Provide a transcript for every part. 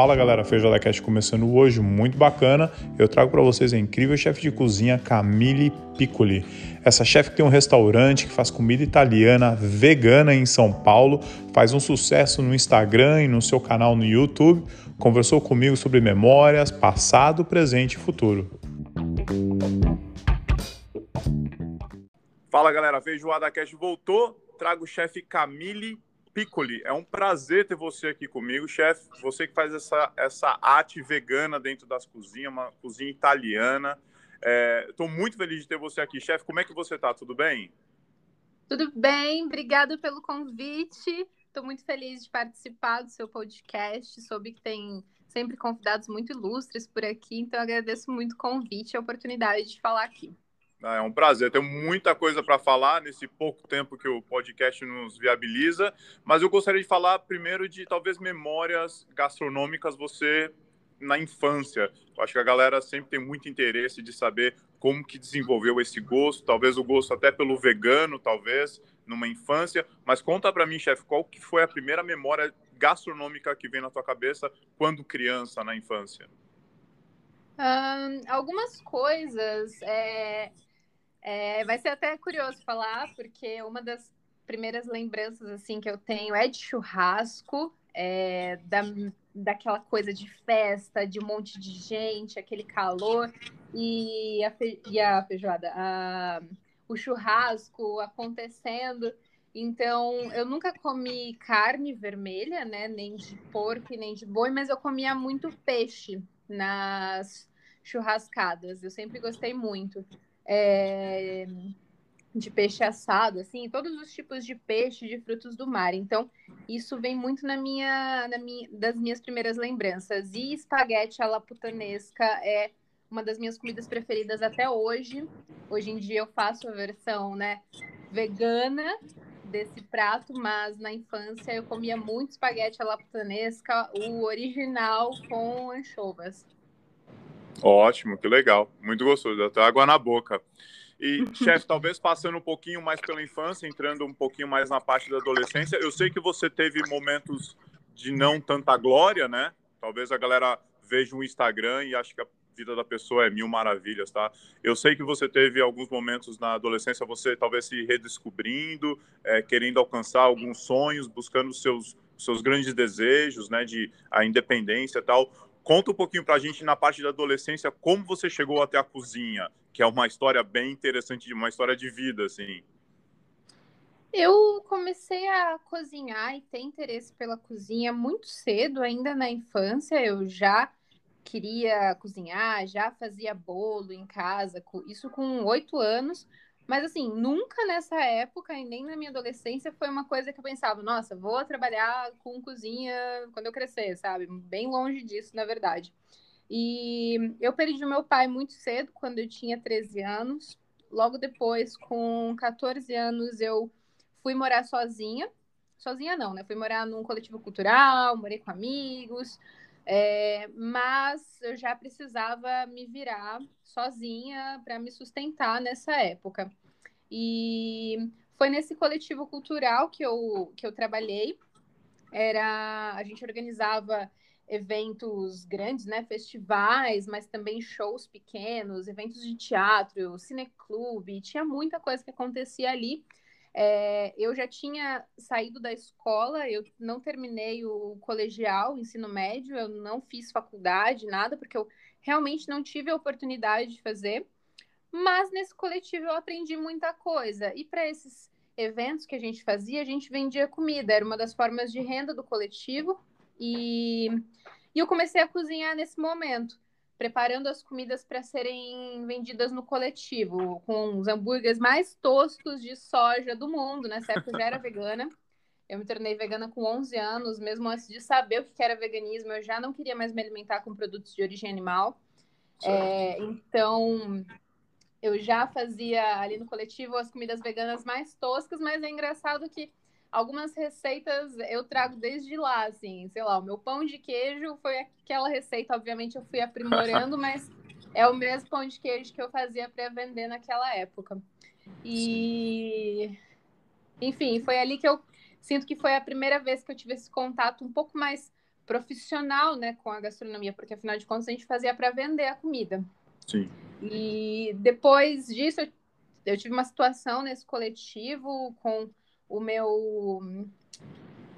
Fala galera, Feijoada Cast começando hoje, muito bacana. Eu trago para vocês a incrível chefe de cozinha Camille Piccoli. Essa chefe tem um restaurante que faz comida italiana vegana em São Paulo, faz um sucesso no Instagram e no seu canal no YouTube. Conversou comigo sobre memórias, passado, presente e futuro. Fala galera, Feijoada Cast voltou. Trago o chefe Camille Piccoli, é um prazer ter você aqui comigo, chefe. Você que faz essa, essa arte vegana dentro das cozinhas, uma cozinha italiana. Estou é, muito feliz de ter você aqui. Chefe, como é que você está? Tudo bem? Tudo bem, obrigada pelo convite. Estou muito feliz de participar do seu podcast. Soube que tem sempre convidados muito ilustres por aqui, então agradeço muito o convite e a oportunidade de falar aqui. Ah, é um prazer. Tenho muita coisa para falar nesse pouco tempo que o podcast nos viabiliza, mas eu gostaria de falar primeiro de talvez memórias gastronômicas você na infância. Eu acho que a galera sempre tem muito interesse de saber como que desenvolveu esse gosto, talvez o gosto até pelo vegano, talvez numa infância. Mas conta para mim, chefe, qual que foi a primeira memória gastronômica que vem na tua cabeça quando criança, na infância? Um, algumas coisas. É... É, vai ser até curioso falar, porque uma das primeiras lembranças assim que eu tenho é de churrasco, é, da, daquela coisa de festa, de um monte de gente, aquele calor e a, fe, e a feijoada, a, o churrasco acontecendo. Então, eu nunca comi carne vermelha, né? Nem de porco nem de boi, mas eu comia muito peixe nas churrascadas. Eu sempre gostei muito é, de peixe assado, assim, todos os tipos de peixe, de frutos do mar. Então, isso vem muito na minha, na minha, das minhas primeiras lembranças. E espaguete à la putanesca é uma das minhas comidas preferidas até hoje. Hoje em dia eu faço a versão, né, vegana desse prato, mas na infância eu comia muito espaguete à la putanesca, o original com anchovas. Ótimo, que legal. Muito gostoso, até água na boca. E, chefe, talvez passando um pouquinho mais pela infância, entrando um pouquinho mais na parte da adolescência, eu sei que você teve momentos de não tanta glória, né? Talvez a galera veja um Instagram e ache que a vida da pessoa é mil maravilhas, tá? Eu sei que você teve alguns momentos na adolescência, você talvez se redescobrindo, é, querendo alcançar alguns sonhos, buscando seus seus grandes desejos, né, de a independência e tal. Conta um pouquinho para a gente na parte da adolescência como você chegou até a cozinha, que é uma história bem interessante, uma história de vida, assim. Eu comecei a cozinhar e ter interesse pela cozinha muito cedo, ainda na infância. Eu já queria cozinhar, já fazia bolo em casa, isso com oito anos. Mas assim, nunca nessa época e nem na minha adolescência foi uma coisa que eu pensava, nossa, vou trabalhar com cozinha quando eu crescer, sabe? Bem longe disso, na verdade. E eu perdi o meu pai muito cedo, quando eu tinha 13 anos. Logo depois, com 14 anos, eu fui morar sozinha. Sozinha não, né? Fui morar num coletivo cultural, morei com amigos, é, mas eu já precisava me virar sozinha para me sustentar nessa época. E foi nesse coletivo cultural que eu, que eu trabalhei. Era a gente organizava eventos grandes, né, festivais, mas também shows pequenos, eventos de teatro, cineclube, tinha muita coisa que acontecia ali. É, eu já tinha saído da escola, eu não terminei o colegial, o ensino médio, eu não fiz faculdade, nada, porque eu realmente não tive a oportunidade de fazer. Mas nesse coletivo eu aprendi muita coisa. E para esses eventos que a gente fazia, a gente vendia comida, era uma das formas de renda do coletivo. E, e eu comecei a cozinhar nesse momento, preparando as comidas para serem vendidas no coletivo, com os hambúrgueres mais toscos de soja do mundo. Nessa época eu já era vegana. Eu me tornei vegana com 11 anos, mesmo antes de saber o que era veganismo, eu já não queria mais me alimentar com produtos de origem animal. É, então, eu já fazia ali no coletivo as comidas veganas mais toscas, mas é engraçado que algumas receitas eu trago desde lá, assim, sei lá, o meu pão de queijo foi aquela receita, obviamente eu fui aprimorando, mas é o mesmo pão de queijo que eu fazia para vender naquela época. E enfim, foi ali que eu sinto que foi a primeira vez que eu tive esse contato um pouco mais profissional, né, com a gastronomia, porque afinal de contas a gente fazia para vender a comida. Sim. E depois disso, eu, eu tive uma situação nesse coletivo com o meu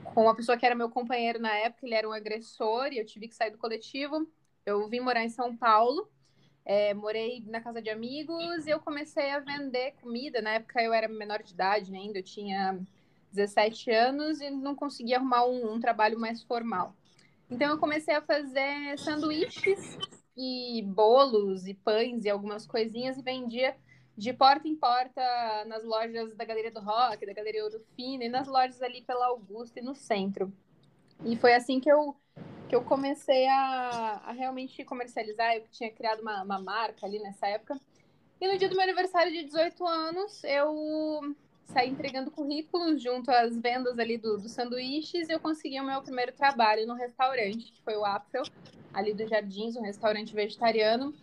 com uma pessoa que era meu companheiro na época, ele era um agressor e eu tive que sair do coletivo. Eu vim morar em São Paulo, é, morei na casa de amigos e eu comecei a vender comida. Na época eu era menor de idade né, ainda, eu tinha 17 anos e não conseguia arrumar um, um trabalho mais formal. Então eu comecei a fazer sanduíches e bolos e pães e algumas coisinhas e vendia de porta em porta nas lojas da Galeria do Rock, da Galeria Ouro Fino e nas lojas ali pela Augusta e no centro. E foi assim que eu, que eu comecei a, a realmente comercializar. Eu tinha criado uma, uma marca ali nessa época. E no dia do meu aniversário de 18 anos, eu saí entregando currículos junto às vendas ali dos do sanduíches e eu consegui o meu primeiro trabalho no restaurante, que foi o Apfel, ali dos Jardins, um restaurante vegetariano.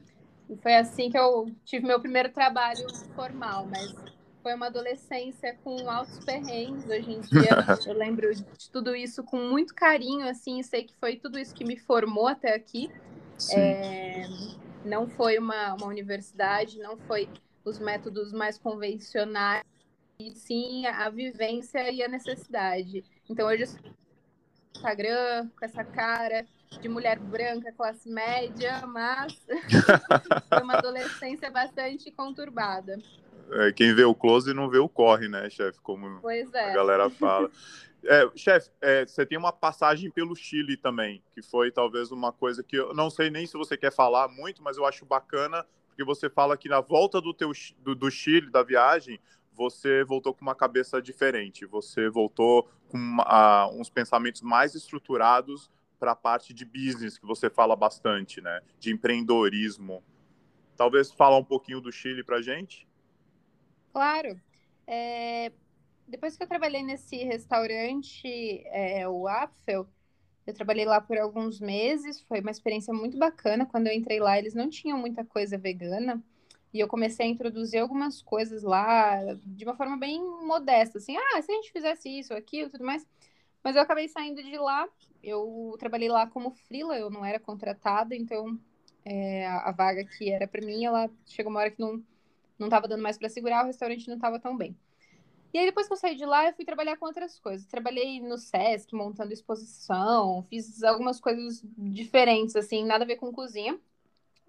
E foi assim que eu tive meu primeiro trabalho formal, mas foi uma adolescência com altos perrengues. Hoje em dia eu lembro de tudo isso com muito carinho, assim, sei que foi tudo isso que me formou até aqui. É, não foi uma, uma universidade, não foi os métodos mais convencionais, e sim a vivência e a necessidade. Então hoje eu Instagram com essa cara, de mulher branca, classe média, mas foi uma adolescência bastante conturbada. É, quem vê o close não vê o corre, né, chefe? Como pois é. a galera fala. É, chefe, é, você tem uma passagem pelo Chile também, que foi talvez uma coisa que eu não sei nem se você quer falar muito, mas eu acho bacana, porque você fala que na volta do, teu, do, do Chile, da viagem, você voltou com uma cabeça diferente, você voltou com uma, uns pensamentos mais estruturados para a parte de business que você fala bastante, né? De empreendedorismo. Talvez falar um pouquinho do Chile para gente? Claro. É... Depois que eu trabalhei nesse restaurante, é, o Apfel, eu trabalhei lá por alguns meses, foi uma experiência muito bacana. Quando eu entrei lá, eles não tinham muita coisa vegana. E eu comecei a introduzir algumas coisas lá de uma forma bem modesta, assim, ah, se a gente fizesse isso, aquilo, tudo mais. Mas eu acabei saindo de lá. Eu trabalhei lá como frila, eu não era contratada, então é, a, vaga que era para mim, ela chegou uma hora que não não estava dando mais para segurar, o restaurante não estava tão bem. E aí depois que eu saí de lá, eu fui trabalhar com outras coisas. Trabalhei no SESC, montando exposição, fiz algumas coisas diferentes assim, nada a ver com cozinha.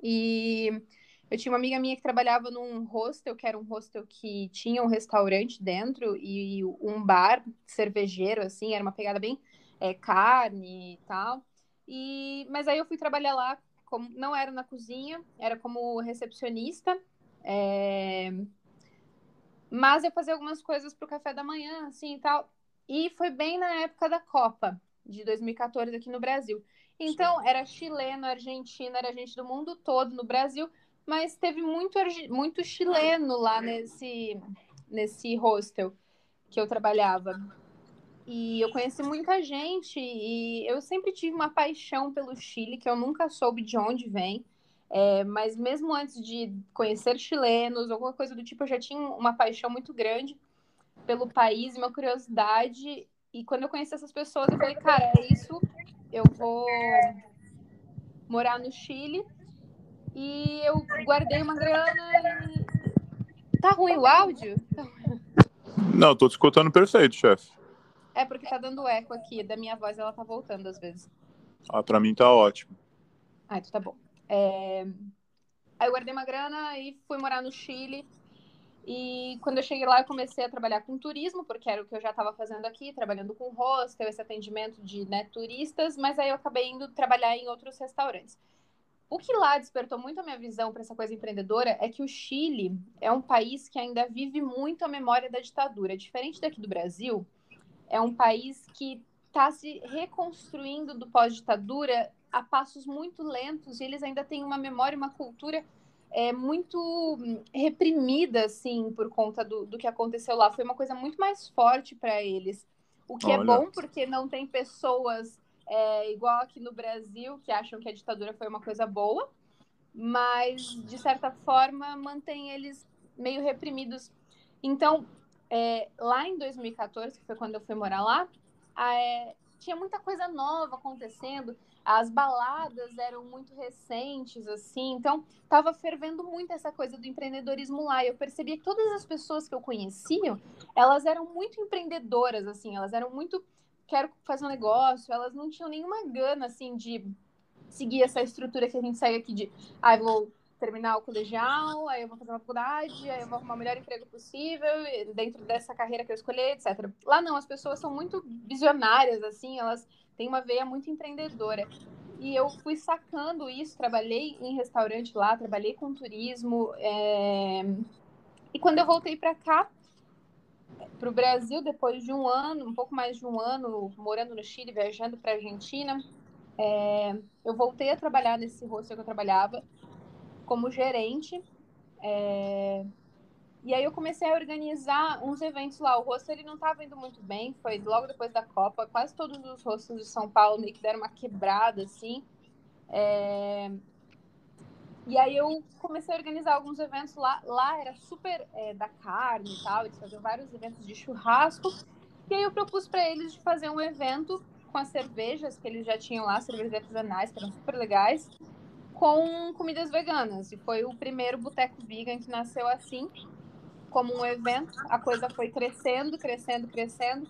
E eu tinha uma amiga minha que trabalhava num hostel, que era um hostel que tinha um restaurante dentro e um bar cervejeiro, assim, era uma pegada bem é, carne e tal. E, mas aí eu fui trabalhar lá, como, não era na cozinha, era como recepcionista. É... Mas eu fazia algumas coisas para o café da manhã, assim e tal. E foi bem na época da Copa de 2014 aqui no Brasil. Então, era chileno, argentino, era gente do mundo todo no Brasil mas teve muito, muito chileno lá nesse, nesse hostel que eu trabalhava. E eu conheci muita gente e eu sempre tive uma paixão pelo Chile, que eu nunca soube de onde vem. É, mas mesmo antes de conhecer chilenos, alguma coisa do tipo, eu já tinha uma paixão muito grande pelo país, uma curiosidade. E quando eu conheci essas pessoas, eu falei, cara, é isso, eu vou morar no Chile e eu guardei uma grana e. Tá ruim o áudio? Não, tô te escutando perfeito, chefe. É porque tá dando eco aqui, da minha voz ela tá voltando às vezes. Ah, pra mim tá ótimo. Ah, então tá bom. É... Aí eu guardei uma grana e fui morar no Chile. E quando eu cheguei lá, eu comecei a trabalhar com turismo, porque era o que eu já estava fazendo aqui, trabalhando com hostel, esse atendimento de né, turistas, mas aí eu acabei indo trabalhar em outros restaurantes. O que lá despertou muito a minha visão para essa coisa empreendedora é que o Chile é um país que ainda vive muito a memória da ditadura. Diferente daqui do Brasil, é um país que está se reconstruindo do pós-ditadura a passos muito lentos e eles ainda têm uma memória, uma cultura é, muito reprimida, assim, por conta do, do que aconteceu lá. Foi uma coisa muito mais forte para eles. O que é Olha. é bom porque não tem pessoas é, igual aqui no Brasil, que acham que a ditadura foi uma coisa boa, mas, de certa forma, mantém eles meio reprimidos. Então, é, lá em 2014, que foi quando eu fui morar lá, é, tinha muita coisa nova acontecendo, as baladas eram muito recentes, assim, então estava fervendo muito essa coisa do empreendedorismo lá. Eu percebia que todas as pessoas que eu conhecia, elas eram muito empreendedoras, assim, elas eram muito quero fazer um negócio, elas não tinham nenhuma gana, assim, de seguir essa estrutura que a gente segue aqui de, ah, vou terminar o colegial, aí eu vou fazer uma faculdade, aí eu vou arrumar o melhor emprego possível dentro dessa carreira que eu escolhi, etc. Lá não, as pessoas são muito visionárias, assim, elas têm uma veia muito empreendedora. E eu fui sacando isso, trabalhei em restaurante lá, trabalhei com turismo. É... E quando eu voltei para cá, para o Brasil, depois de um ano, um pouco mais de um ano, morando no Chile, viajando para a Argentina, é... eu voltei a trabalhar nesse hostel que eu trabalhava como gerente. É... E aí eu comecei a organizar uns eventos lá. O rosto ele não estava indo muito bem, foi logo depois da Copa. Quase todos os rostos de São Paulo meio que deram uma quebrada, assim. É... E aí eu comecei a organizar alguns eventos lá. Lá era super é, da carne e tal, eles faziam vários eventos de churrasco. E aí eu propus para eles de fazer um evento com as cervejas que eles já tinham lá, cervejas artesanais, que eram super legais com comidas veganas. E foi o primeiro boteco vegan que nasceu assim, como um evento. A coisa foi crescendo, crescendo, crescendo.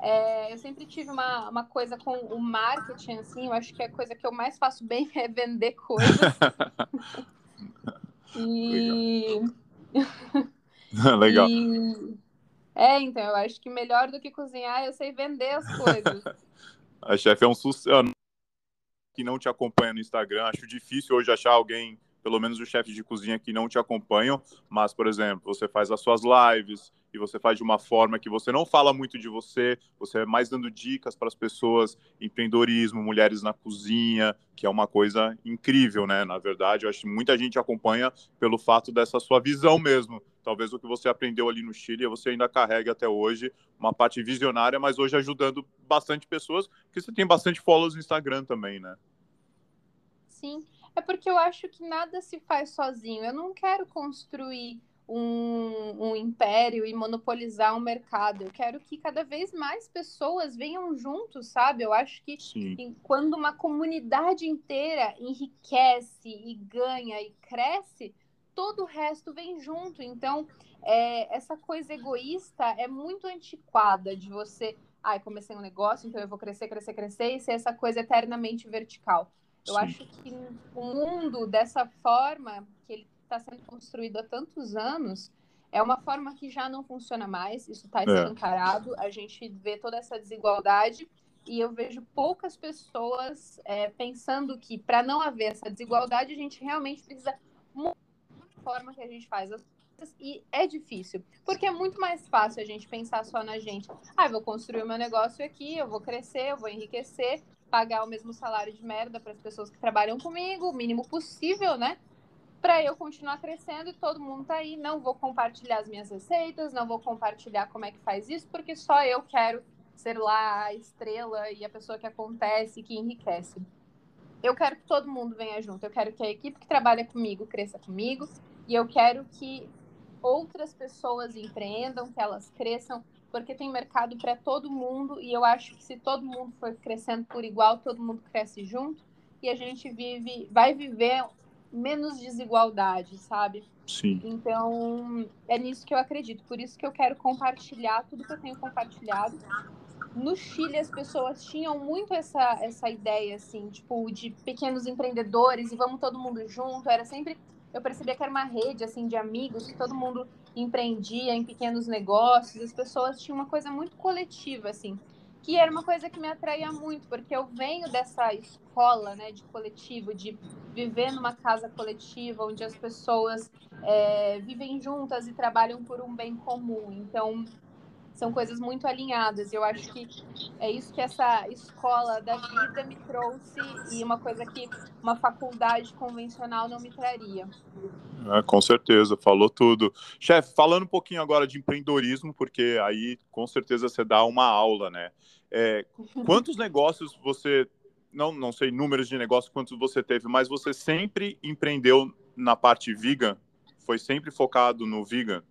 É, eu sempre tive uma, uma coisa com o marketing, assim, eu acho que a coisa que eu mais faço bem é vender coisas. e... Legal. E... É, então, eu acho que melhor do que cozinhar, eu sei vender as coisas. a chefe é um sucesso que não te acompanha no Instagram. Acho difícil hoje achar alguém, pelo menos os chefes de cozinha, que não te acompanham. Mas, por exemplo, você faz as suas lives e você faz de uma forma que você não fala muito de você, você é mais dando dicas para as pessoas, empreendedorismo, mulheres na cozinha, que é uma coisa incrível, né? Na verdade, eu acho que muita gente acompanha pelo fato dessa sua visão mesmo. Talvez o que você aprendeu ali no Chile, você ainda carregue até hoje, uma parte visionária, mas hoje ajudando bastante pessoas, porque você tem bastante followers no Instagram também, né? Sim, é porque eu acho que nada se faz sozinho. Eu não quero construir um, um império e monopolizar um mercado. Eu quero que cada vez mais pessoas venham juntos, sabe? Eu acho que quando uma comunidade inteira enriquece e ganha e cresce, todo o resto vem junto. Então, é, essa coisa egoísta é muito antiquada de você. Ai, comecei um negócio, então eu vou crescer, crescer, crescer e ser essa coisa eternamente vertical. Eu Sim. acho que o mundo dessa forma que ele está sendo construído há tantos anos, é uma forma que já não funciona mais, isso está escancarado, é. a gente vê toda essa desigualdade e eu vejo poucas pessoas é, pensando que para não haver essa desigualdade, a gente realmente precisa mudar a forma que a gente faz as coisas e é difícil, porque é muito mais fácil a gente pensar só na gente. Ah, eu vou construir o meu negócio aqui, eu vou crescer, eu vou enriquecer, pagar o mesmo salário de merda para as pessoas que trabalham comigo, o mínimo possível, né? para eu continuar crescendo e todo mundo tá aí. Não vou compartilhar as minhas receitas, não vou compartilhar como é que faz isso, porque só eu quero ser lá a estrela e a pessoa que acontece, que enriquece. Eu quero que todo mundo venha junto. Eu quero que a equipe que trabalha comigo cresça comigo e eu quero que outras pessoas empreendam, que elas cresçam, porque tem mercado para todo mundo e eu acho que se todo mundo for crescendo por igual, todo mundo cresce junto e a gente vive, vai viver menos desigualdade, sabe? Sim. Então, é nisso que eu acredito. Por isso que eu quero compartilhar tudo que eu tenho compartilhado. No Chile, as pessoas tinham muito essa, essa ideia, assim, tipo, de pequenos empreendedores e vamos todo mundo junto. Era sempre. Eu percebia que era uma rede, assim, de amigos, que todo mundo empreendia em pequenos negócios. As pessoas tinham uma coisa muito coletiva, assim que era uma coisa que me atraía muito, porque eu venho dessa escola, né, de coletivo, de viver numa casa coletiva, onde as pessoas é, vivem juntas e trabalham por um bem comum. Então, são coisas muito alinhadas. Eu acho que é isso que essa escola da vida me trouxe e uma coisa que uma faculdade convencional não me traria. É, com certeza, falou tudo. Chefe, falando um pouquinho agora de empreendedorismo, porque aí com certeza você dá uma aula, né? É, quantos negócios você, não, não sei números de negócios quantos você teve, mas você sempre empreendeu na parte vegan? Foi sempre focado no vegan?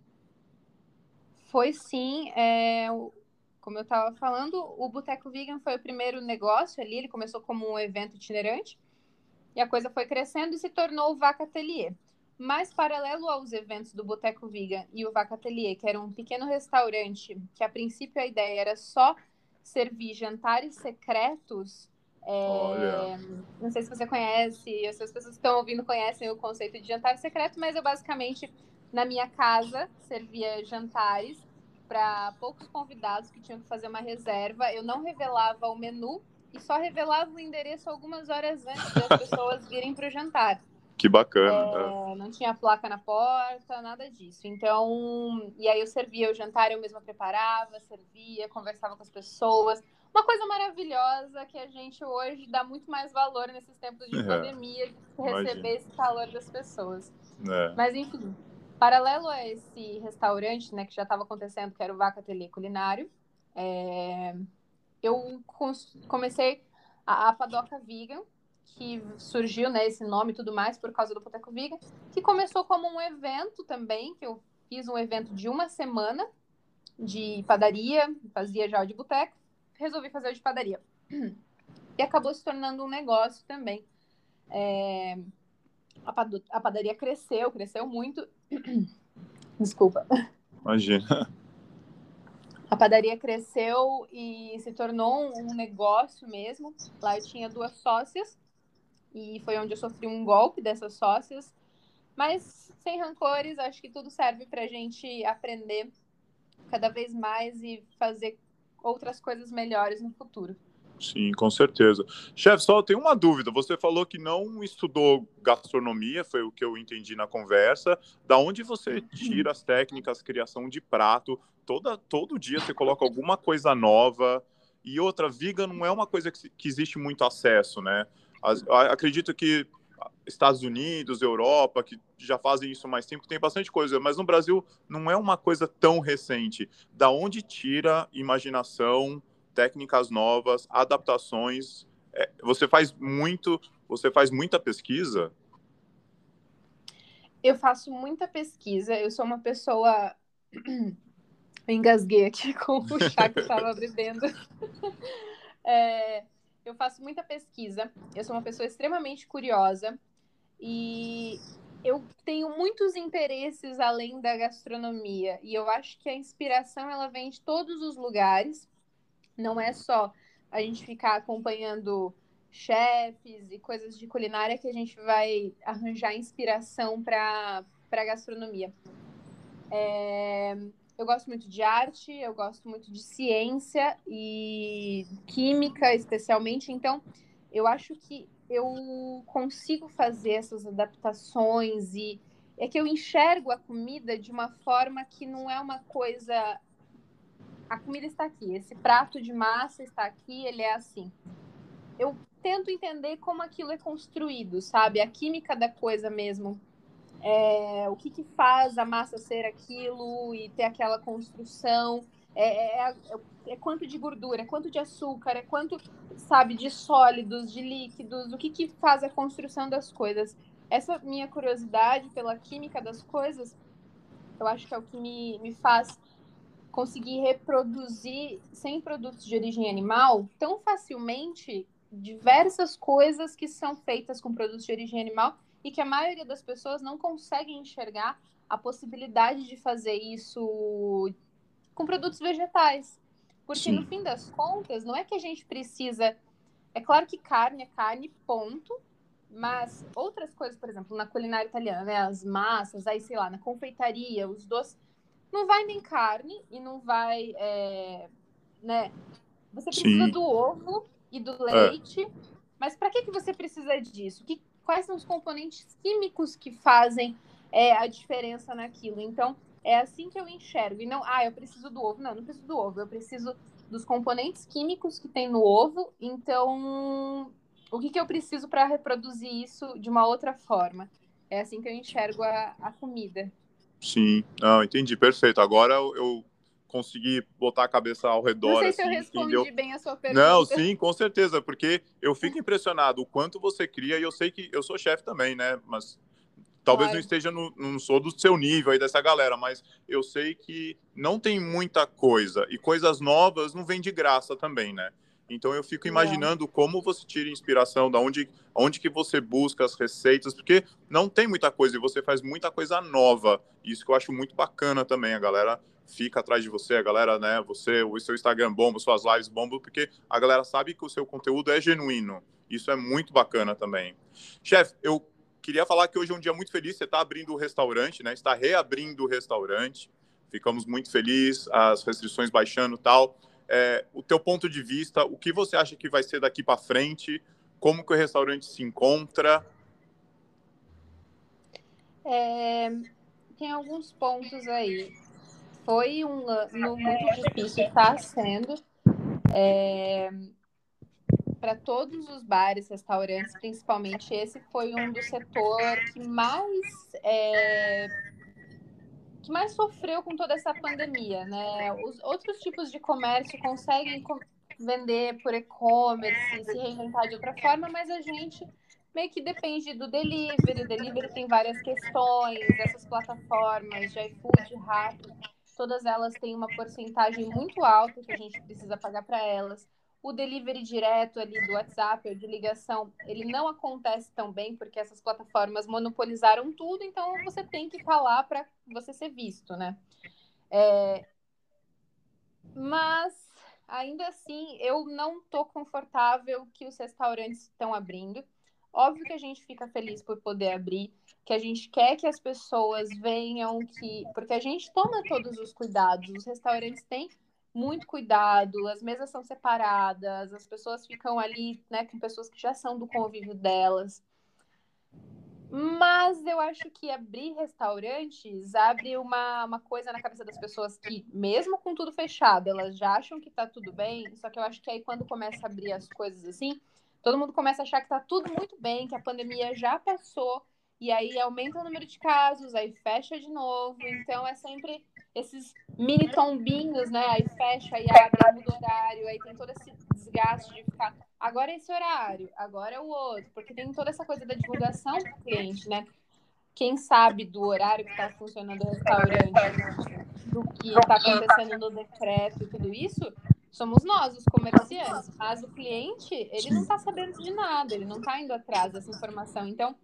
Foi sim. É, como eu estava falando, o Boteco Vegan foi o primeiro negócio ali, ele começou como um evento itinerante, e a coisa foi crescendo e se tornou o Vaca Atelier. Mas, paralelo aos eventos do Boteco Vegan e o Vaca Atelier, que era um pequeno restaurante, que a princípio a ideia era só servir jantares secretos. É... Não sei se você conhece, se as pessoas que estão ouvindo conhecem o conceito de jantar secreto, mas eu basicamente, na minha casa, servia jantares para poucos convidados que tinham que fazer uma reserva. Eu não revelava o menu e só revelava o endereço algumas horas antes das pessoas virem para o jantar. Que bacana. É, não tinha placa na porta, nada disso. Então, e aí eu servia o jantar, eu mesma preparava, servia, conversava com as pessoas. Uma coisa maravilhosa que a gente hoje dá muito mais valor nesses tempos de é, pandemia, de receber imagina. esse calor das pessoas. É. Mas, enfim, paralelo a esse restaurante, né, que já estava acontecendo, que era o Vaca Ateliê Culinário, é, eu comecei a, a Padoca Vegan, que surgiu, né, esse nome e tudo mais por causa do Boteco Viga, que começou como um evento também, que eu fiz um evento de uma semana de padaria, fazia já o de boteco, resolvi fazer o de padaria. E acabou se tornando um negócio também. É... A, a padaria cresceu, cresceu muito. Desculpa. Imagina. A padaria cresceu e se tornou um negócio mesmo. Lá eu tinha duas sócias e foi onde eu sofri um golpe dessas sócias. Mas sem rancores, acho que tudo serve para a gente aprender cada vez mais e fazer outras coisas melhores no futuro. Sim, com certeza. Chefe, só tem uma dúvida. Você falou que não estudou gastronomia, foi o que eu entendi na conversa. Da onde você tira as técnicas, criação de prato? Toda, todo dia você coloca alguma coisa nova. E outra, vegan não é uma coisa que, que existe muito acesso, né? acredito que Estados Unidos, Europa, que já fazem isso mais tempo, tem bastante coisa, mas no Brasil não é uma coisa tão recente. Da onde tira imaginação, técnicas novas, adaptações? É, você faz muito, você faz muita pesquisa? Eu faço muita pesquisa. Eu sou uma pessoa. Eu engasguei aqui com o chá que eu estava bebendo. É, eu faço muita pesquisa, eu sou uma pessoa extremamente curiosa e eu tenho muitos interesses além da gastronomia e eu acho que a inspiração ela vem de todos os lugares. Não é só a gente ficar acompanhando chefes e coisas de culinária que a gente vai arranjar inspiração para a gastronomia. É, eu gosto muito de arte, eu gosto muito de ciência e química, especialmente. Então, eu acho que eu consigo fazer essas adaptações e é que eu enxergo a comida de uma forma que não é uma coisa. A comida está aqui, esse prato de massa está aqui, ele é assim. Eu tento entender como aquilo é construído, sabe? A química da coisa mesmo é, o que, que faz a massa ser aquilo e ter aquela construção. É, é, é, é, quanto de gordura, é quanto de açúcar, é quanto, sabe, de sólidos, de líquidos, o que, que faz a construção das coisas. Essa minha curiosidade pela química das coisas, eu acho que é o que me, me faz conseguir reproduzir sem produtos de origem animal tão facilmente diversas coisas que são feitas com produtos de origem animal e que a maioria das pessoas não consegue enxergar a possibilidade de fazer isso com produtos vegetais. Porque Sim. no fim das contas, não é que a gente precisa. É claro que carne é carne, ponto. Mas outras coisas, por exemplo, na culinária italiana, né? As massas, aí sei lá, na confeitaria, os doces, não vai nem carne e não vai, é, né? Você precisa Sim. do ovo e do é. leite, é. mas para que que você precisa disso? Que quais são os componentes químicos que fazem é, a diferença naquilo. Então, é assim que eu enxergo. E não, ah, eu preciso do ovo. Não, não preciso do ovo. Eu preciso dos componentes químicos que tem no ovo. Então, o que, que eu preciso para reproduzir isso de uma outra forma? É assim que eu enxergo a, a comida. Sim, não, entendi, perfeito. Agora eu, conseguir botar a cabeça ao redor. Não sei assim, se eu assim, respondi bem a sua pergunta. Não, sim, com certeza, porque eu fico impressionado o quanto você cria, e eu sei que eu sou chefe também, né? Mas talvez claro. não esteja no, não sou do seu nível aí dessa galera, mas eu sei que não tem muita coisa e coisas novas não vêm de graça também, né? Então eu fico imaginando é. como você tira inspiração, da onde, onde que você busca as receitas, porque não tem muita coisa e você faz muita coisa nova. Isso que eu acho muito bacana também. A galera fica atrás de você, a galera, né? Você, o seu Instagram bomba, suas lives bombam, porque a galera sabe que o seu conteúdo é genuíno. Isso é muito bacana também. Chefe, eu queria falar que hoje é um dia muito feliz. Você está abrindo o restaurante, né? Está reabrindo o restaurante. Ficamos muito felizes, as restrições baixando tal é, o teu ponto de vista, o que você acha que vai ser daqui para frente, como que o restaurante se encontra? É, tem alguns pontos aí. Foi um ano muito difícil, está sendo. É, para todos os bares, restaurantes, principalmente esse foi um do setor que mais é, que mais sofreu com toda essa pandemia, né? Os outros tipos de comércio conseguem vender por e-commerce, se reinventar de outra forma, mas a gente meio que depende do delivery. O delivery tem várias questões, essas plataformas de iFood, Rappi, todas elas têm uma porcentagem muito alta que a gente precisa pagar para elas o delivery direto ali do WhatsApp ou de ligação, ele não acontece tão bem porque essas plataformas monopolizaram tudo, então você tem que lá para você ser visto, né? É... Mas ainda assim, eu não estou confortável que os restaurantes estão abrindo. Óbvio que a gente fica feliz por poder abrir, que a gente quer que as pessoas venham, que porque a gente toma todos os cuidados. Os restaurantes têm muito cuidado, as mesas são separadas, as pessoas ficam ali, né, com pessoas que já são do convívio delas. Mas eu acho que abrir restaurantes abre uma, uma coisa na cabeça das pessoas que, mesmo com tudo fechado, elas já acham que tá tudo bem. Só que eu acho que aí quando começa a abrir as coisas assim, todo mundo começa a achar que tá tudo muito bem, que a pandemia já passou, e aí aumenta o número de casos, aí fecha de novo. Então é sempre esses mini tombinhos, né? Aí fecha, aí abre, muda o horário, aí tem todo esse desgaste de ficar. Agora é esse horário, agora é o outro, porque tem toda essa coisa da divulgação do cliente, né? Quem sabe do horário que está funcionando o restaurante, do que está acontecendo no decreto e tudo isso, somos nós, os comerciantes. Mas o cliente, ele não está sabendo de nada, ele não está indo atrás dessa informação. Então,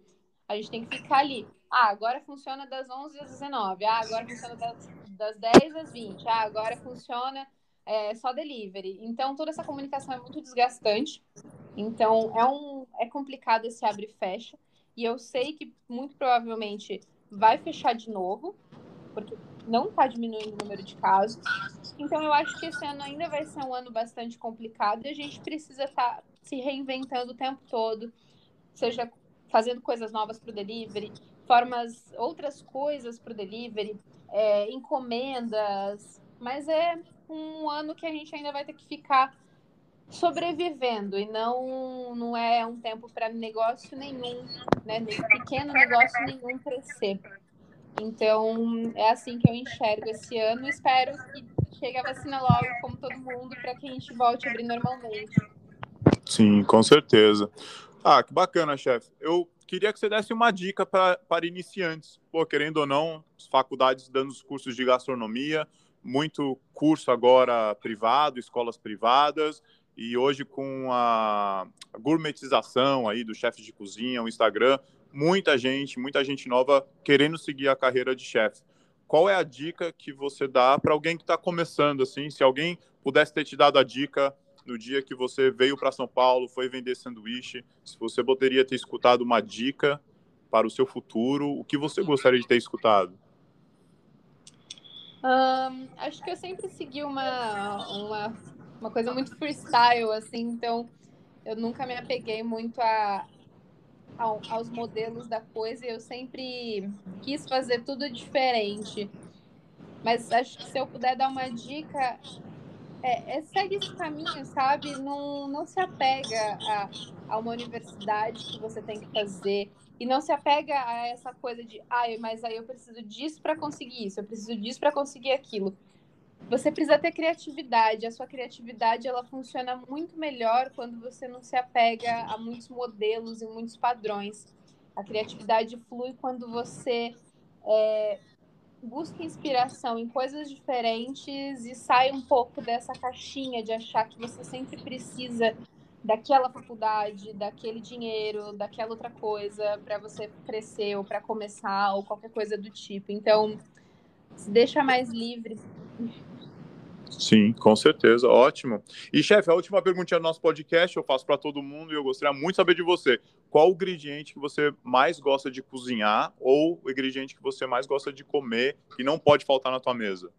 a gente tem que ficar ali. Ah, agora funciona das 11 às 19. Ah, agora funciona das, das 10 às 20. Ah, agora funciona é, só delivery. Então, toda essa comunicação é muito desgastante. Então, é, um, é complicado esse abre e fecha. E eu sei que muito provavelmente vai fechar de novo, porque não está diminuindo o número de casos. Então, eu acho que esse ano ainda vai ser um ano bastante complicado e a gente precisa estar tá se reinventando o tempo todo, seja fazendo coisas novas para o delivery, formas, outras coisas para o delivery, é, encomendas, mas é um ano que a gente ainda vai ter que ficar sobrevivendo e não não é um tempo para negócio nenhum, né, nem pequeno negócio nenhum crescer. Então é assim que eu enxergo esse ano. Espero que chegue a vacina logo, como todo mundo, para que a gente volte a abrir normalmente. Sim, com certeza. Ah, que bacana, chefe. Eu queria que você desse uma dica para iniciantes. Pô, querendo ou não, as faculdades dando os cursos de gastronomia, muito curso agora privado, escolas privadas, e hoje com a gourmetização aí do chefe de cozinha, o Instagram, muita gente, muita gente nova querendo seguir a carreira de chefe. Qual é a dica que você dá para alguém que está começando assim? Se alguém pudesse ter te dado a dica no dia que você veio para São Paulo, foi vender sanduíche, se você poderia ter escutado uma dica para o seu futuro, o que você gostaria de ter escutado? Um, acho que eu sempre segui uma, uma, uma coisa muito freestyle, assim, então eu nunca me apeguei muito a, aos modelos da coisa e eu sempre quis fazer tudo diferente. Mas acho que se eu puder dar uma dica, é, é, segue esse caminho, sabe? Não, não se apega a, a uma universidade que você tem que fazer. E não se apega a essa coisa de, ah, mas aí eu preciso disso para conseguir isso, eu preciso disso para conseguir aquilo. Você precisa ter criatividade. A sua criatividade ela funciona muito melhor quando você não se apega a muitos modelos e muitos padrões. A criatividade flui quando você é, busca inspiração em coisas diferentes e sai um pouco dessa caixinha de achar que você sempre precisa daquela faculdade, daquele dinheiro, daquela outra coisa para você crescer ou para começar ou qualquer coisa do tipo. Então, se deixa mais livre. Sim, com certeza, ótimo. E chefe, a última pergunta do nosso podcast eu faço para todo mundo e eu gostaria muito de saber de você. Qual o ingrediente que você mais gosta de cozinhar ou o ingrediente que você mais gosta de comer que não pode faltar na tua mesa?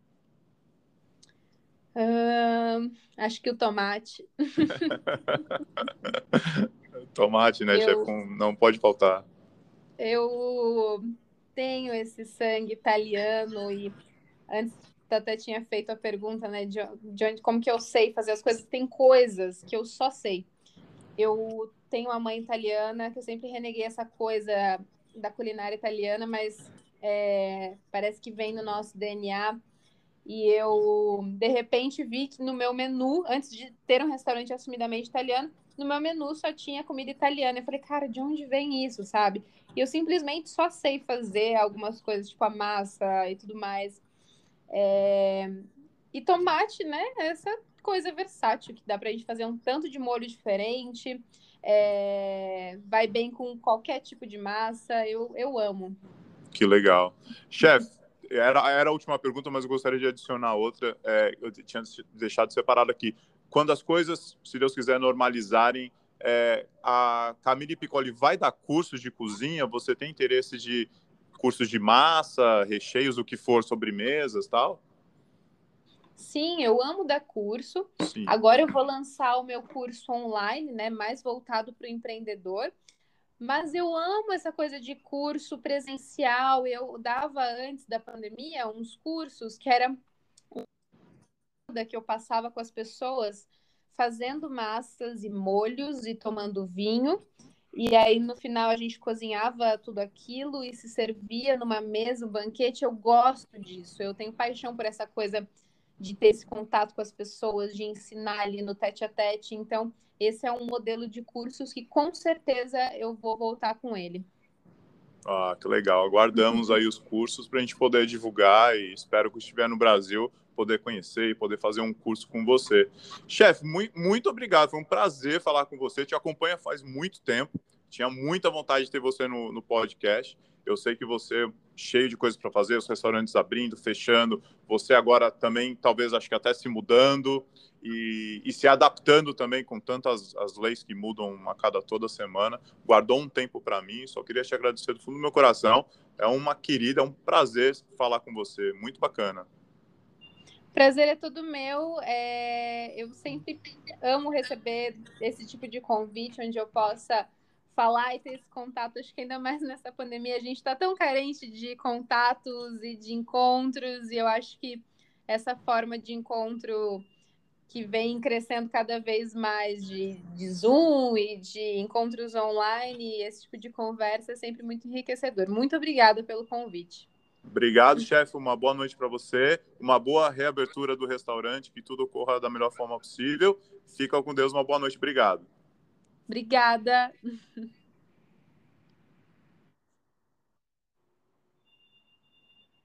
Uh, acho que o tomate. tomate, né, eu, chefe? Não pode faltar. Eu tenho esse sangue italiano e antes até tinha feito a pergunta, né, de, de onde, como que eu sei fazer as coisas. Tem coisas que eu só sei. Eu tenho uma mãe italiana que eu sempre reneguei essa coisa da culinária italiana, mas é, parece que vem no nosso DNA. E eu, de repente, vi que no meu menu, antes de ter um restaurante assumidamente italiano, no meu menu só tinha comida italiana. Eu falei, cara, de onde vem isso, sabe? E eu simplesmente só sei fazer algumas coisas, tipo a massa e tudo mais. É... E tomate, né? Essa coisa versátil que dá pra gente fazer um tanto de molho diferente. É... Vai bem com qualquer tipo de massa. Eu, eu amo. Que legal. Chefe, era, era a última pergunta, mas eu gostaria de adicionar outra. É, eu tinha deixado separado aqui. Quando as coisas, se Deus quiser, normalizarem, é, a Camille Piccoli vai dar cursos de cozinha? Você tem interesse de cursos de massa, recheios, o que for, sobremesas tal? Sim, eu amo dar curso. Sim. Agora eu vou lançar o meu curso online, né, mais voltado para o empreendedor. Mas eu amo essa coisa de curso presencial. Eu dava antes da pandemia uns cursos que era que eu passava com as pessoas fazendo massas e molhos e tomando vinho. E aí, no final, a gente cozinhava tudo aquilo e se servia numa mesa, um banquete. Eu gosto disso. Eu tenho paixão por essa coisa de ter esse contato com as pessoas, de ensinar ali no tete a tete. Então, esse é um modelo de cursos que com certeza eu vou voltar com ele. Ah, que legal. Aguardamos aí os cursos para a gente poder divulgar e espero que estiver no Brasil poder conhecer e poder fazer um curso com você. Chefe, muito, muito obrigado. Foi um prazer falar com você. Te acompanha faz muito tempo. Tinha muita vontade de ter você no, no podcast. Eu sei que você cheio de coisas para fazer, os restaurantes abrindo, fechando, você agora também talvez acho que até se mudando e, e se adaptando também com tantas as leis que mudam a cada toda semana. Guardou um tempo para mim, só queria te agradecer do fundo do meu coração. É uma querida, é um prazer falar com você, muito bacana. Prazer é todo meu. É... Eu sempre amo receber esse tipo de convite onde eu possa falar e ter esse contato. Acho que ainda mais nessa pandemia a gente está tão carente de contatos e de encontros, e eu acho que essa forma de encontro que vem crescendo cada vez mais de, de Zoom e de encontros online, esse tipo de conversa é sempre muito enriquecedor. Muito obrigada pelo convite. Obrigado, chefe. Uma boa noite para você. Uma boa reabertura do restaurante, que tudo ocorra da melhor forma possível. Fica com Deus. Uma boa noite. Obrigado. Obrigada.